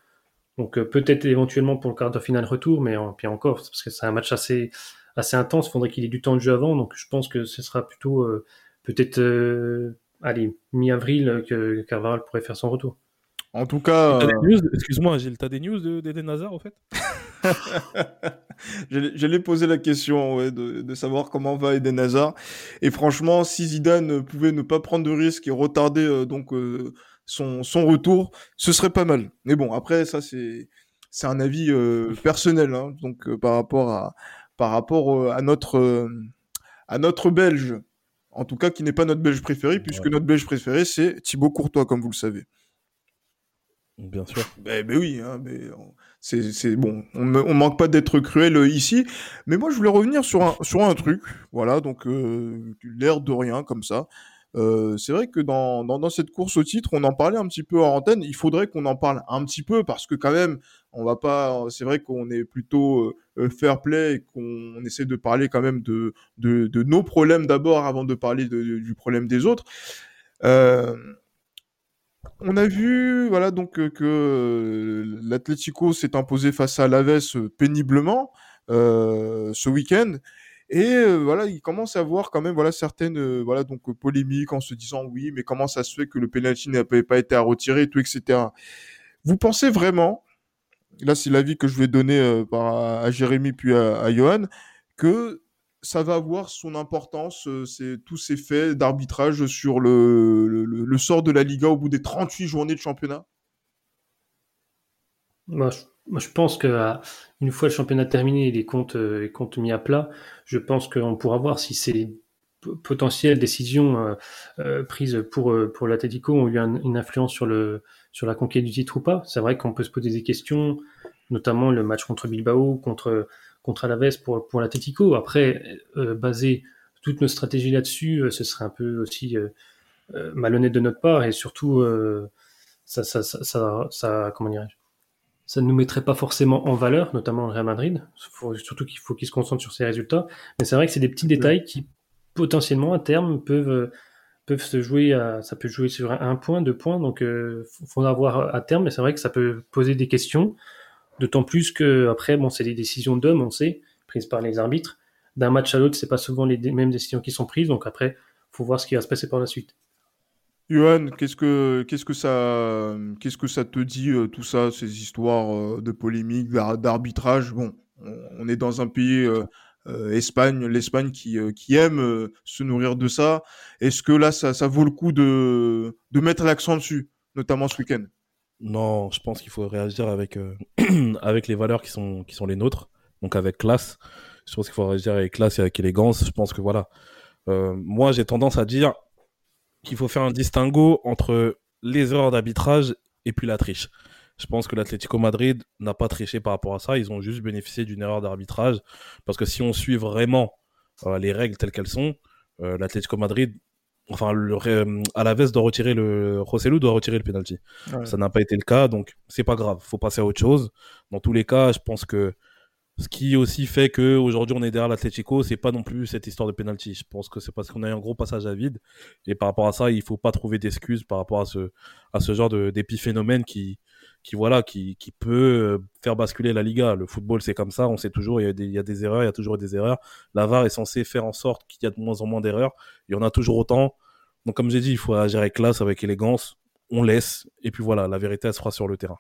Speaker 3: Donc euh, peut-être éventuellement pour le quart de finale retour, mais puis encore, parce que c'est un match assez, assez intense, faudrait qu'il ait du temps de jeu avant, donc je pense que ce sera plutôt euh, peut-être, euh, allez, mi-avril que Carvalho pourrait faire son retour.
Speaker 1: En tout cas.
Speaker 2: Euh... Excuse-moi, Gilles, t'as des news d'Eden Hazard en fait
Speaker 1: J'allais poser la question ouais, de, de, savoir comment va Eden Hazard. Et franchement, si Zidane pouvait ne pas prendre de risques et retarder euh, donc euh, son, son retour, ce serait pas mal. Mais bon, après, ça c'est c'est un avis personnel, hein, donc par rapport à par rapport à notre à notre Belge, en tout cas qui n'est pas notre Belge préféré, puisque notre Belge préféré c'est Thibaut Courtois, comme vous le savez.
Speaker 2: Bien sûr.
Speaker 1: Ben, ben oui, hein, c'est bon. On, on manque pas d'être cruel ici, mais moi je voulais revenir sur un truc. Voilà, donc l'air de rien comme ça. Euh, c'est vrai que dans, cette course au titre, on en parlait un petit peu en antenne. Il faudrait qu'on en parle un petit peu parce que quand même, on va pas. C'est vrai qu'on est plutôt euh, fair play et qu'on essaie de parler quand même de, nos problèmes d'abord avant de parler du problème des autres. Euh, on a vu, voilà, donc que l'Atlético s'est imposé face à l'Aves péniblement ce week-end. Et voilà, il commence à avoir quand même voilà certaines voilà donc polémiques en se disant oui, mais comment ça se fait que le penalty n'avait pas été à retirer et tout etc. Vous pensez vraiment, là c'est l'avis que je vais donner par, à Jérémy puis à, à Johan, que ça va avoir son importance, c'est tous ces faits d'arbitrage sur le, sort de la Liga au bout des 38 journées de championnat?
Speaker 3: Moi, je, pense que une fois le championnat terminé et les comptes, les comptes mis à plat, je pense qu'on pourra voir si ces potentielles décisions euh, euh, prises pour, euh, pour l'Atletico ont eu une influence sur, sur la conquête du titre ou pas. C'est vrai qu'on peut se poser des questions, notamment le match contre Bilbao, contre, contre Alaves pour, pour l'Atletico. Après, baser toutes nos stratégies là-dessus, ce serait un peu aussi malhonnête de notre part et surtout, ça, ça, ça, comment dirais-je ça ne nous mettrait pas forcément en valeur, notamment le Real Madrid. surtout qu'il faut qu'il se concentre sur ses résultats. Mais c'est vrai que c'est des petits détails qui, potentiellement, à terme, peuvent, peuvent se jouer ça peut jouer sur un point, deux points. Donc, euh, faudra voir à terme. Mais c'est vrai que ça peut poser des questions. D'autant plus que, après, bon, c'est des décisions d'hommes, on sait, prises par les arbitres. D'un match à l'autre, c'est pas souvent les mêmes décisions qui sont prises. Donc après, faut voir ce qui va se passer par la suite.
Speaker 1: Johan, qu'est-ce que qu'est-ce que ça qu'est-ce que ça te dit euh, tout ça, ces histoires euh, de polémiques, d'arbitrage? Bon, on, est dans un pays euh, Espagne, l'Espagne qui aime se nourrir de ça. Est-ce que là, ça, ça vaut le coup de de mettre l'accent dessus, notamment ce week-end?
Speaker 2: Non, je pense qu'il faut réagir avec avec les valeurs qui sont qui sont les nôtres, donc avec classe. Je pense qu'il faut réagir avec classe et avec élégance. Je pense que voilà. moi, j'ai tendance à dire qu'il faut faire un distinguo entre les erreurs d'arbitrage et puis la triche. Je pense que l'Atlético Madrid n'a pas triché par rapport à ça. Ils ont juste bénéficié d'une erreur d'arbitrage. Parce que si on suit vraiment euh, les règles telles qu'elles sont, euh, l'Atlético Madrid, enfin, le, euh, à la veste doit retirer le, Rosselló doit retirer le penalty. Ça n'a pas été le cas, donc c'est pas grave. Faut passer à autre chose. Dans tous les cas, je pense que ce qui aussi fait que aujourd'hui on est derrière l'Atlético, c'est pas non plus cette histoire de penalty. Je pense que c'est parce qu'on a eu un gros passage à vide. Et par rapport à ça, il faut pas trouver d'excuses par rapport à ce, à ce genre d'épiphénomène qui, qui voilà, qui, qui peut euh, faire basculer la Liga. Le football, c'est comme ça. On sait toujours, il y, a des, il y a des erreurs, il y a toujours des erreurs. La VAR est censée faire en sorte qu'il y a de moins en moins d'erreurs. Il y en a toujours autant. Donc, comme j'ai dit, il faut agir avec classe, avec élégance. On laisse. Et puis voilà, la vérité, elle se fera sur le terrain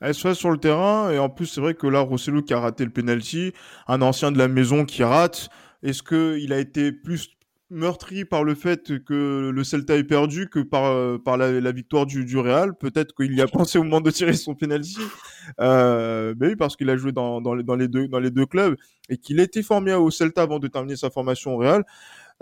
Speaker 1: elle se fait sur le terrain et en plus c'est vrai que là Rosselló qui a raté le penalty, un ancien de la maison qui rate, est-ce que il a été plus meurtri par le fait que le Celta ait perdu que par euh, par la, victoire du, du Real Peut-être qu'il y a pensé au moment de tirer son penalty. Euh, mais oui, parce qu'il a joué dans, dans, dans, les deux dans les deux clubs et qu'il était formé au Celta avant de terminer sa formation au Real.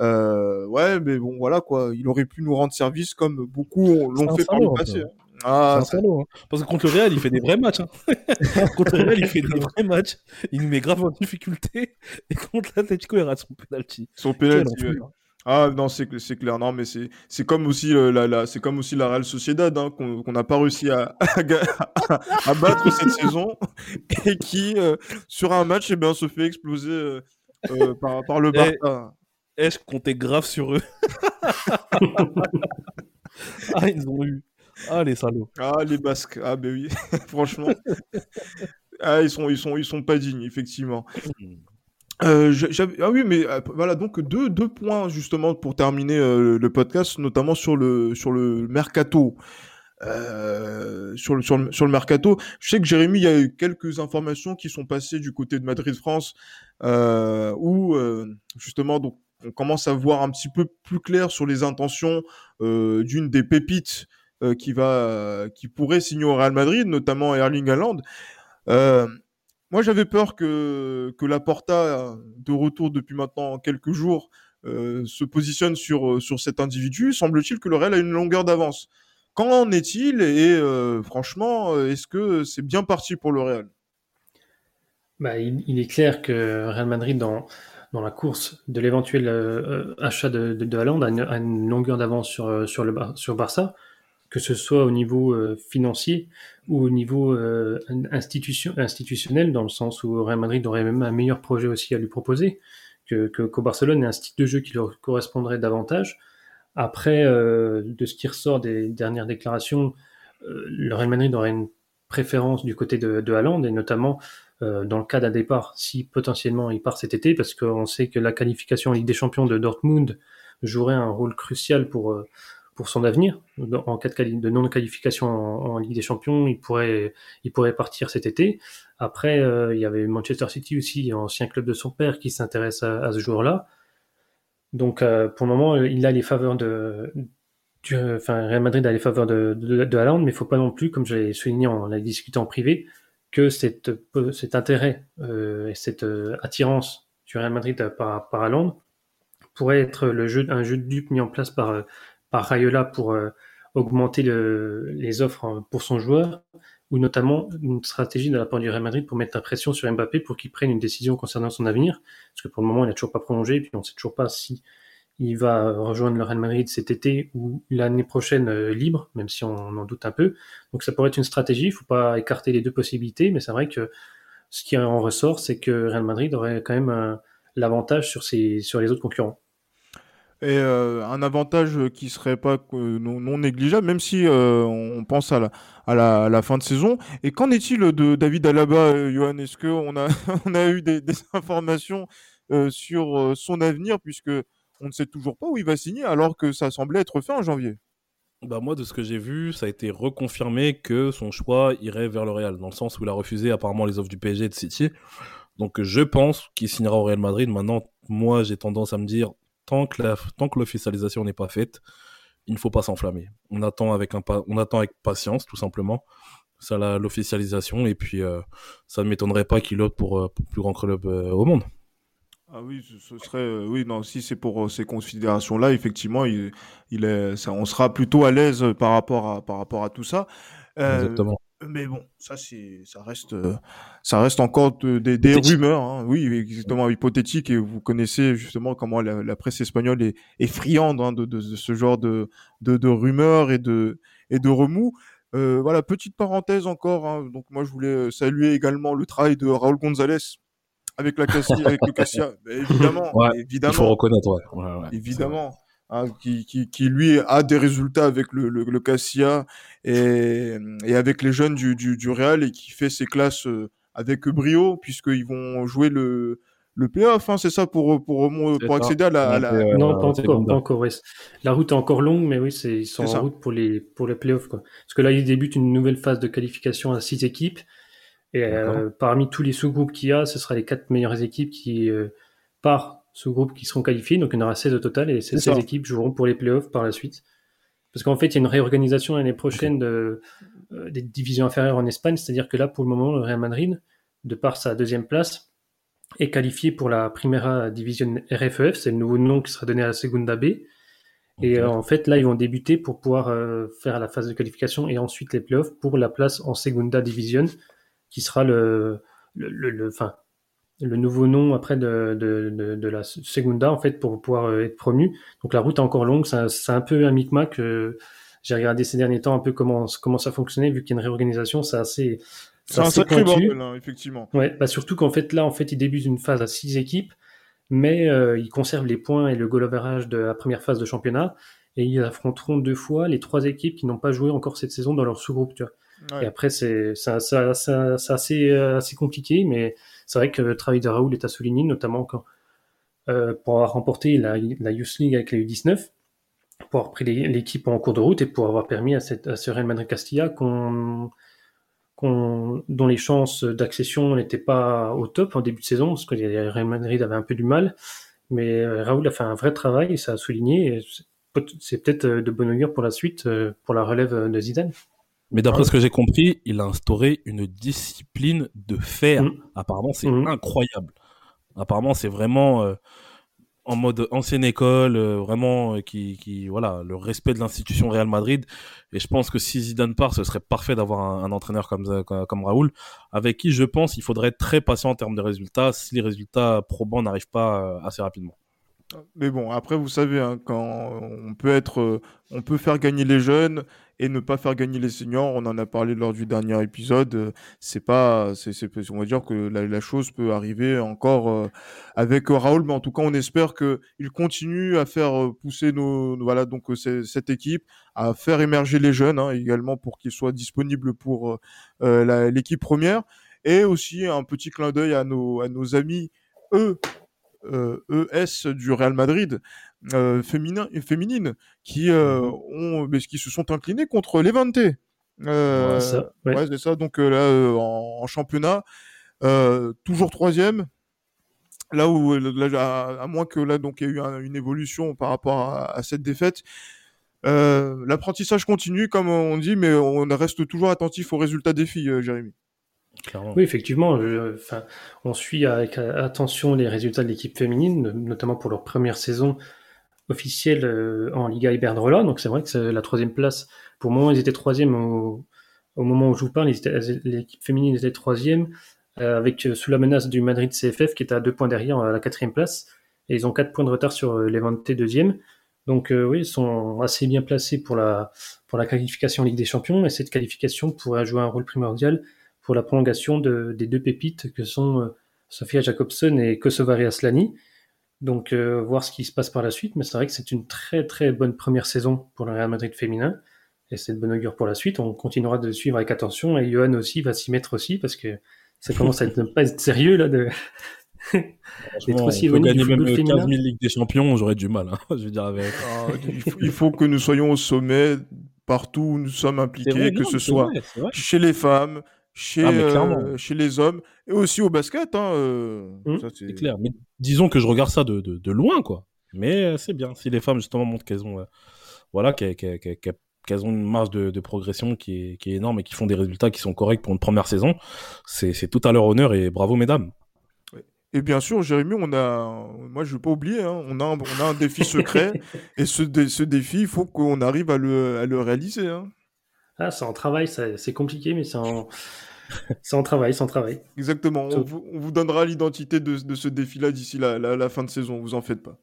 Speaker 1: Euh, ouais, mais bon, voilà quoi. Il aurait pu nous rendre service comme beaucoup l'ont fait par le passé. Hein.
Speaker 2: Ah, c'est un salaud. Hein. Parce que contre le Real, il fait des vrais matchs. Hein. contre le Real, il fait des vrais matchs. Il nous met grave en difficulté. Et contre l'Atletico, il rate son penalty.
Speaker 1: Son penalty. Ah non, c'est clair. Non, mais c'est comme aussi euh, la, la c'est comme aussi la Real Sociedad hein, qu'on n'a pas réussi à, à, battre cette saison et qui euh, sur un match eh bien se fait exploser euh, par, par le eh, Barça.
Speaker 2: Est-ce qu'on comptais grave sur eux? Ah, ils ont eu. Ah, les salauds.
Speaker 1: Ah, les Basques. Ah, ben oui, franchement. ah, ils sont, sont, pas dignes, effectivement. Euh, ah oui, mais euh, voilà, donc deux, points justement pour terminer euh, le podcast, notamment sur le, mercato. Sur, le, mercato, je sais que Jérémy, il y a eu quelques informations qui sont passées du côté de Madrid-France, où justement, on commence à voir un petit peu plus clair sur les intentions d'une des pépites euh, qui va, qui pourrait signer au Real Madrid, notamment Erling Haaland. Euh, moi, j'avais peur que que Laporta, de retour depuis maintenant quelques jours, euh, se positionne sur sur cet individu. Semble-t-il que le Real a une longueur d'avance. Qu'en est-il Et franchement, est-ce que c'est bien parti pour le Real?
Speaker 3: Bah, il, est clair que Real Madrid, dans, dans la course de l'éventuel achat de, de, de Haaland, a une, longueur d'avance sur, sur, le, sur Barça que ce soit au niveau euh, financier ou au niveau euh, institution, institutionnel, dans le sens où Real Madrid aurait même un meilleur projet aussi à lui proposer que, que Barcelone et un style de jeu qui leur correspondrait davantage. Après, euh, de ce qui ressort des dernières déclarations, le Real Madrid aurait une préférence du côté de, de et notamment dans le cas d'un départ, si potentiellement il part cet été, parce qu'on sait que la qualification en Ligue des Champions de Dortmund jouerait un rôle crucial pour pour son avenir. En cas de, non-qualification en, Ligue des Champions, il pourrait, il pourrait partir cet été. Après, euh, il y avait Manchester City aussi, ancien club de son père, qui s'intéresse à, ce joueur-là. Donc, euh, pour le moment, il a les faveurs de, enfin, Real Madrid a les faveurs de, de, de Haaland, mais il faut pas non plus, comme j'ai souligné, on l'a discuté en privé, que cet, intérêt euh, et cette attirance du Real Madrid par, par Haaland pourrait être le jeu, un jeu de dupe mis en place par par Rayola pour euh, augmenter les offres pour son joueur, ou notamment une stratégie de la part du Real Madrid pour mettre la pression sur Mbappé pour qu'il prenne une décision concernant son avenir, parce que pour le moment il n'a toujours pas prolongé, et puis on ne sait toujours pas si il va rejoindre le Real Madrid cet été ou l'année prochaine euh, libre, même si on en doute un peu. Donc ça pourrait être une stratégie, il ne faut pas écarter les deux possibilités, mais c'est vrai que ce qui en ressort, c'est que Real Madrid aurait quand même l'avantage sur, sur les autres concurrents
Speaker 1: et euh, un avantage qui serait pas non, négligeable, même si euh, on pense à la, fin de saison. Et qu'en est-il de David Alaba, euh, Johan? Est-ce qu'on a, on a eu des, des informations sur son avenir, puisque on ne sait toujours pas où il va signer, alors que ça semblait être fait en janvier?
Speaker 2: Bah moi, de ce que j'ai vu, ça a été reconfirmé que son choix irait vers le Real, dans le sens où il a refusé apparemment les offres du PSG et de City. Donc je pense qu'il signera au Real Madrid. Maintenant, moi, j'ai tendance à me dire, tant que tant que l'officialisation n'est pas faite, il ne faut pas s'enflammer. On attend avec un on attend avec patience tout simplement ça l'officialisation et puis euh, ça ne m'étonnerait pas qu'il opte pour, euh, pour, plus grand club euh, au monde.
Speaker 1: Ah oui, ce serait oui non si c'est pour ces considérations là effectivement il, il est ça, on sera plutôt à l'aise par rapport à par rapport à tout ça.
Speaker 2: Exactement.
Speaker 1: Mais bon, ça c'est, ça reste, euh, ça reste encore des, des rumeurs, hein. oui, exactement hypothétique. Et vous connaissez justement comment la, presse espagnole est, est friande hein, de, de, de, ce genre de, de, de, rumeurs et de et de remous. Euh, voilà, petite parenthèse encore. Hein. donc moi je voulais euh, saluer également le travail de Raúl González avec la Cassia, avec le Cassia. évidemment, évidemment. Il
Speaker 2: faut reconnaître,
Speaker 1: ouais. évidemment. Hein, qui, qui, qui, lui a des résultats avec le, le, le Cassia et, et, avec les jeunes du, du, du, Real et qui fait ses classes euh, avec brio puisqu'ils vont jouer le, le playoff, hein, c'est ça pour pour pour accéder à la, à la...
Speaker 3: Euh, non pas encore, pas encore la route est encore longue mais oui c'est ils sont en route pour les pour les playoffs quoi. Parce que là ils débutent une nouvelle phase de qualification à six équipes. Et euh, parmi tous les sous-groupes qu'il y a ce sera les quatre meilleures équipes qui euh, partent sous-groupes qui seront qualifiés. Donc, il y en aura 16 au total et ces 16 équipes joueront pour les playoffs par la suite. Parce qu'en fait, il y a une réorganisation l'année prochaine de, euh, des divisions inférieures en Espagne. C'est-à-dire que là, pour le moment, le Real Madrid, de par sa deuxième place, est qualifié pour la Primera Division RFEF. C'est le nouveau nom qui sera donné à la Segunda B. Et euh, en fait, là, ils vont débuter pour pouvoir euh, faire la phase de qualification et ensuite les playoffs pour la place en Segunda Division, qui sera le, le, le, le enfin, le nouveau nom après de, de, de, de, la Segunda en fait pour pouvoir euh, être promu. Donc la route est encore longue, c'est un peu un micmac. Euh, J'ai regardé ces derniers temps un peu comment comment ça fonctionnait vu qu'il y a une réorganisation, c'est assez
Speaker 1: c'est un sacré bordel, hein, effectivement.
Speaker 3: Ouais, bah surtout qu'en fait là en fait ils débutent une phase à six équipes, mais euh, ils conservent les points et le goal average de la première phase de championnat et ils affronteront deux fois les trois équipes qui n'ont pas joué encore cette saison dans leur sous-groupe. Tu vois. Et après c'est c'est assez assez compliqué, mais c'est vrai que le travail de Raoul est à souligner, notamment euh, pour avoir remporté la, la Youth League avec les U19, pour avoir pris l'équipe en cours de route et pour avoir permis à, cette, à ce Real Madrid Castilla dont les chances d'accession n'étaient pas au top en début de saison, parce que le Real Madrid avait un peu du mal. Mais euh, Raoul a fait un vrai travail et ça a souligné. C'est peut-être de bon augure pour la suite, euh, pour la relève de Zidane.
Speaker 2: Mais d'après ce que j'ai compris, il a instauré une discipline de fer. Mm. Apparemment, c'est mm. incroyable. Apparemment, c'est vraiment. Euh, en mode ancienne école, euh, vraiment euh, qui, qui, voilà, le respect de l'institution Real Madrid. Et je pense que si Zidane part, ce serait parfait d'avoir un, entraîneur comme, comme, Raoul, avec qui je pense il faudrait être très patient en termes de résultats si les résultats probants n'arrivent pas assez rapidement.
Speaker 1: Mais bon, après, vous savez, hein, quand on peut être, on peut faire gagner les jeunes et ne pas faire gagner les seniors. On en a parlé lors du dernier épisode. Euh, c'est pas, on va dire que la, chose peut arriver encore euh, avec Raoul, mais en tout cas, on espère que il continue à faire euh, pousser nos, voilà, donc cette équipe, à faire émerger les jeunes hein, également pour qu'ils soient disponibles pour l'équipe première. Et aussi un petit clin d'œil à nos amis, eux, ES du Real Madrid, euh, féminin, féminines qui euh, ont, mais, qui se sont inclinés contre Levante. Euh, ouais, c'est ça. Donc là, en, championnat, toujours troisième. Là où, à, moins que là, donc, il y ait eu une évolution par rapport à, cette défaite. L'apprentissage continue, comme on dit, mais on reste toujours attentif aux résultats des filles, Jérémy.
Speaker 3: Oui, effectivement. Enfin, on suit avec attention les résultats de l'équipe féminine, notamment pour leur première saison officiel euh, en Liga Iberdrola. Donc c'est vrai que c'est la troisième place. Pour le moment, ils étaient troisième au, moment où je vous parle. L'équipe féminine était troisième euh, avec euh, sous la menace du Madrid CFF qui est à deux points derrière la quatrième place. Et ils ont quatre points de retard sur Levante deuxième. Donc oui, ils sont assez bien placés pour la, pour la qualification en Ligue des Champions. Et cette qualification pourrait jouer un rôle primordial pour la prolongation de, des deux pépites que sont Sofia Jacobson et Kosovari Aslani. Donc, euh, voir ce qui se passe par la suite. Mais c'est vrai que c'est une très très bonne première saison pour le Real Madrid féminin. Et c'est de bonne augure pour la suite. On continuera de suivre avec attention. Et Johan aussi va s'y mettre aussi parce que ça commence à ne pas être sérieux là de.
Speaker 2: d'être aussi éloigné gagner même 15 000 Ligues des Champions, j'aurais du mal. Hein, je veux dire avec.
Speaker 1: Ah, il, faut, que nous soyons au sommet partout où nous sommes impliqués, que ce soit chez les femmes, chez, ah, euh, chez les hommes et aussi au basket. Hein, euh,
Speaker 2: mmh. c'est clair. Mais disons que je regarde ça de, de, loin, quoi. Mais euh, c'est bien. Si les femmes, justement, montrent qu'elles ont, voilà, qu'elles ont une marge de, de progression qui est, qui est, énorme et qui font des résultats qui sont corrects pour une première saison, c'est tout à leur honneur et bravo, mesdames.
Speaker 1: Et bien sûr, Jérémy, on a, moi je ne veux pas oublier, hein, on, a un, on a un défi secret et ce, ce défi, il faut qu'on arrive à le, à le réaliser. Hein.
Speaker 3: Ah, c'est en travail, c'est compliqué, mais c'est en, c'est en travail, c'est en travail.
Speaker 1: Exactement. On vous, donnera l'identité de, ce défi-là d'ici la, la, fin de saison. Vous en faites pas.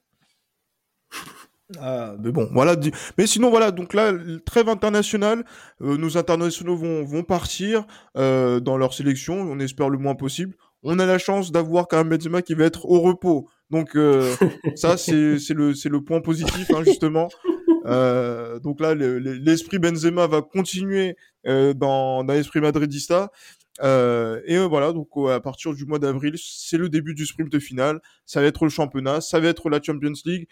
Speaker 1: Ah, mais bon, voilà. Mais sinon, voilà. Donc là, trêve internationale. Euh, nos internationaux vont, vont partir euh, dans leur sélection. On espère le moins possible. On a la chance d'avoir quand même Benzema qui va être au repos. Donc euh, ça, c'est le, le point positif, hein, justement. Euh, donc là, l'esprit Benzema va continuer euh, dans, dans l'esprit madridista. Euh, et voilà, donc à partir du mois d'avril, c'est le début du sprint final. Ça va être le championnat, ça va être la Champions League.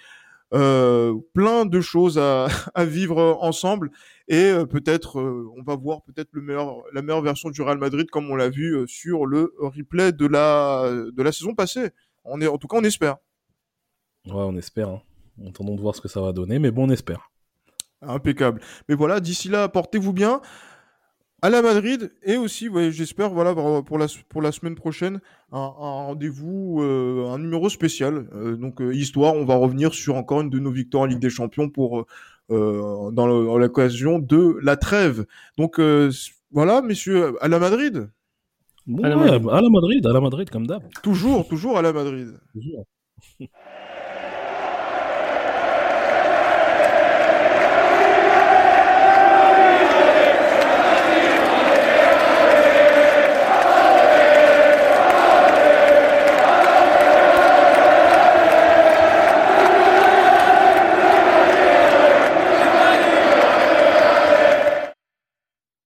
Speaker 1: Euh, plein de choses à, à vivre ensemble et euh, peut-être on va voir peut-être le meilleur la meilleure version du Real Madrid comme on l'a vu sur le replay de la de la saison passée. On est en tout cas on espère.
Speaker 2: Ouais, on espère. Hein. Attendons de voir ce que ça va donner, mais bon, on espère.
Speaker 1: Impeccable. Mais voilà, d'ici là, portez-vous bien. À la Madrid et aussi, j'espère, voilà, pour la, pour la semaine prochaine, un, rendez-vous, euh, un numéro spécial. Euh, donc, euh, histoire, on va revenir sur encore une de nos victoires en Ligue des Champions pour dans l'occasion de la trêve. Donc, voilà, messieurs, à la Madrid.
Speaker 2: à, la Madrid. à la Madrid, à la Madrid, comme d'hab.
Speaker 1: Toujours, toujours à la Madrid. Toujours.